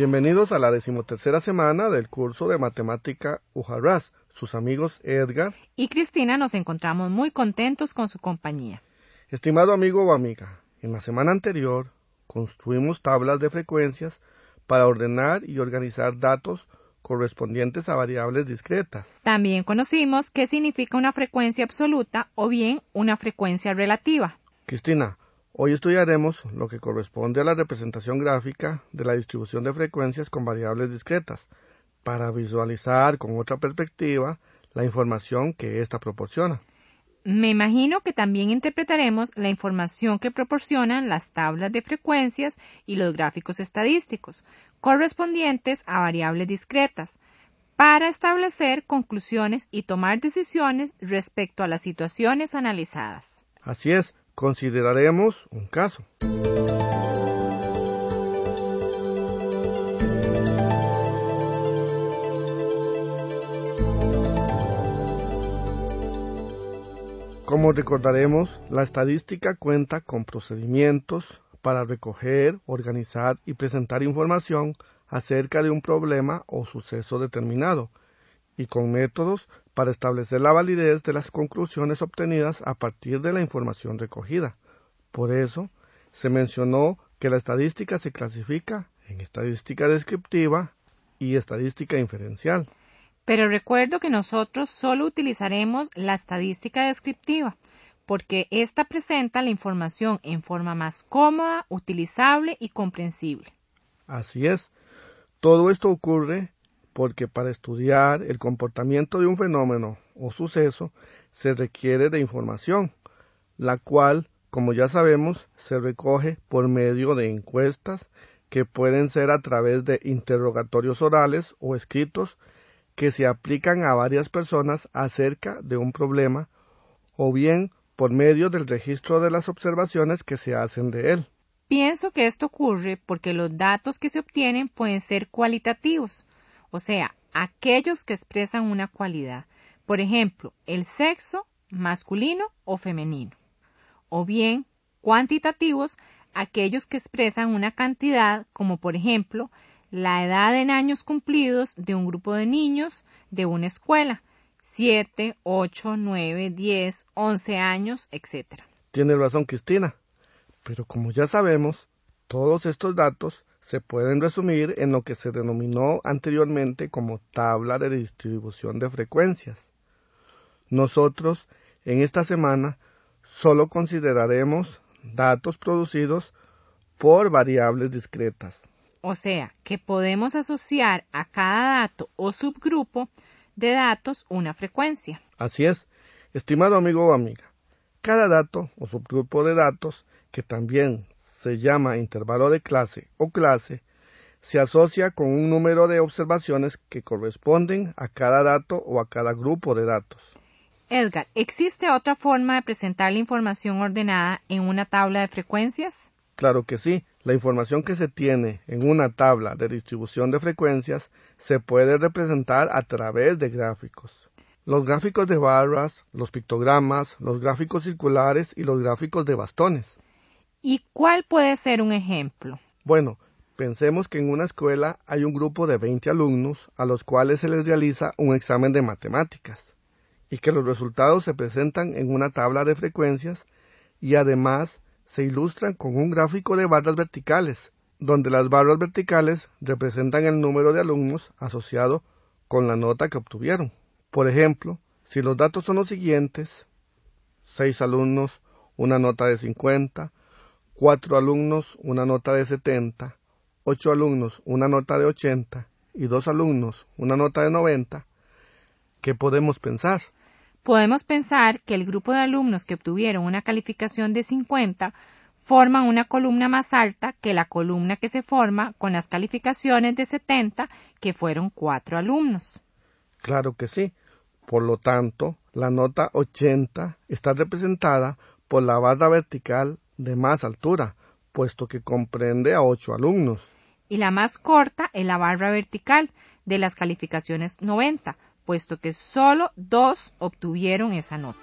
Bienvenidos a la decimotercera semana del curso de matemática Ujarras. Sus amigos Edgar y Cristina nos encontramos muy contentos con su compañía. Estimado amigo o amiga, en la semana anterior construimos tablas de frecuencias para ordenar y organizar datos correspondientes a variables discretas. También conocimos qué significa una frecuencia absoluta o bien una frecuencia relativa. Cristina, Hoy estudiaremos lo que corresponde a la representación gráfica de la distribución de frecuencias con variables discretas, para visualizar con otra perspectiva la información que ésta proporciona. Me imagino que también interpretaremos la información que proporcionan las tablas de frecuencias y los gráficos estadísticos, correspondientes a variables discretas, para establecer conclusiones y tomar decisiones respecto a las situaciones analizadas. Así es, Consideraremos un caso. Como recordaremos, la estadística cuenta con procedimientos para recoger, organizar y presentar información acerca de un problema o suceso determinado, y con métodos para establecer la validez de las conclusiones obtenidas a partir de la información recogida. Por eso, se mencionó que la estadística se clasifica en estadística descriptiva y estadística inferencial. Pero recuerdo que nosotros solo utilizaremos la estadística descriptiva, porque ésta presenta la información en forma más cómoda, utilizable y comprensible. Así es. Todo esto ocurre porque para estudiar el comportamiento de un fenómeno o suceso se requiere de información, la cual, como ya sabemos, se recoge por medio de encuestas que pueden ser a través de interrogatorios orales o escritos que se aplican a varias personas acerca de un problema o bien por medio del registro de las observaciones que se hacen de él. Pienso que esto ocurre porque los datos que se obtienen pueden ser cualitativos, o sea, aquellos que expresan una cualidad, por ejemplo, el sexo masculino o femenino, o bien cuantitativos, aquellos que expresan una cantidad, como por ejemplo, la edad en años cumplidos de un grupo de niños de una escuela, 7, 8, 9, 10, 11 años, etc. Tiene razón Cristina, pero como ya sabemos, todos estos datos se pueden resumir en lo que se denominó anteriormente como tabla de distribución de frecuencias. Nosotros, en esta semana, solo consideraremos datos producidos por variables discretas. O sea, que podemos asociar a cada dato o subgrupo de datos una frecuencia. Así es, estimado amigo o amiga. Cada dato o subgrupo de datos, que también se llama intervalo de clase o clase, se asocia con un número de observaciones que corresponden a cada dato o a cada grupo de datos. Edgar, ¿existe otra forma de presentar la información ordenada en una tabla de frecuencias? Claro que sí. La información que se tiene en una tabla de distribución de frecuencias se puede representar a través de gráficos. Los gráficos de barras, los pictogramas, los gráficos circulares y los gráficos de bastones. ¿Y cuál puede ser un ejemplo? Bueno, pensemos que en una escuela hay un grupo de 20 alumnos a los cuales se les realiza un examen de matemáticas y que los resultados se presentan en una tabla de frecuencias y además se ilustran con un gráfico de barras verticales, donde las barras verticales representan el número de alumnos asociado con la nota que obtuvieron. Por ejemplo, si los datos son los siguientes, 6 alumnos, una nota de 50, cuatro alumnos una nota de 70, ocho alumnos una nota de 80 y dos alumnos una nota de 90, ¿qué podemos pensar? Podemos pensar que el grupo de alumnos que obtuvieron una calificación de 50 forman una columna más alta que la columna que se forma con las calificaciones de 70, que fueron cuatro alumnos. Claro que sí. Por lo tanto, la nota 80 está representada por la barra vertical de más altura, puesto que comprende a ocho alumnos. Y la más corta es la barra vertical de las calificaciones 90, puesto que solo dos obtuvieron esa nota.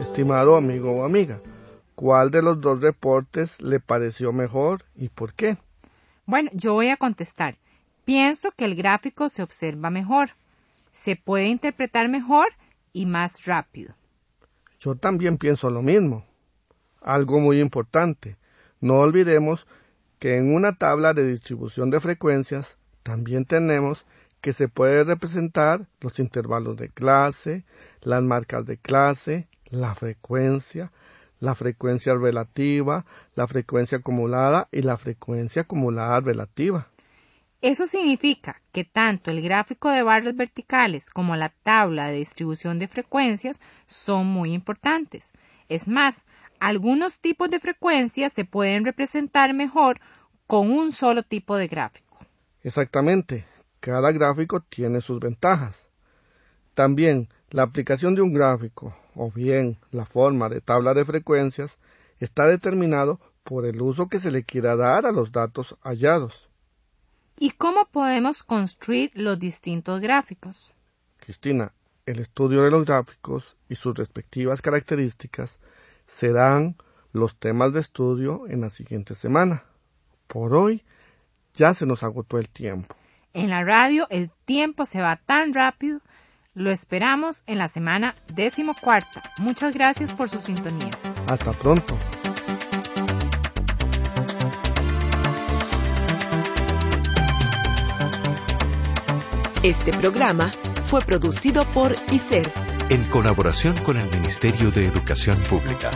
Estimado amigo o amiga, ¿cuál de los dos reportes le pareció mejor y por qué? Bueno, yo voy a contestar. Pienso que el gráfico se observa mejor, se puede interpretar mejor y más rápido. Yo también pienso lo mismo. Algo muy importante. No olvidemos que en una tabla de distribución de frecuencias también tenemos que se puede representar los intervalos de clase, las marcas de clase, la frecuencia, la frecuencia relativa, la frecuencia acumulada y la frecuencia acumulada relativa. Eso significa que tanto el gráfico de barras verticales como la tabla de distribución de frecuencias son muy importantes. Es más, algunos tipos de frecuencias se pueden representar mejor con un solo tipo de gráfico. Exactamente, cada gráfico tiene sus ventajas. También la aplicación de un gráfico o bien la forma de tabla de frecuencias está determinado por el uso que se le quiera dar a los datos hallados. ¿Y cómo podemos construir los distintos gráficos? Cristina, el estudio de los gráficos y sus respectivas características serán los temas de estudio en la siguiente semana. Por hoy ya se nos agotó el tiempo. En la radio el tiempo se va tan rápido lo esperamos en la semana decimocuarta. Muchas gracias por su sintonía. Hasta pronto. Este programa fue producido por ICER en colaboración con el Ministerio de Educación Pública.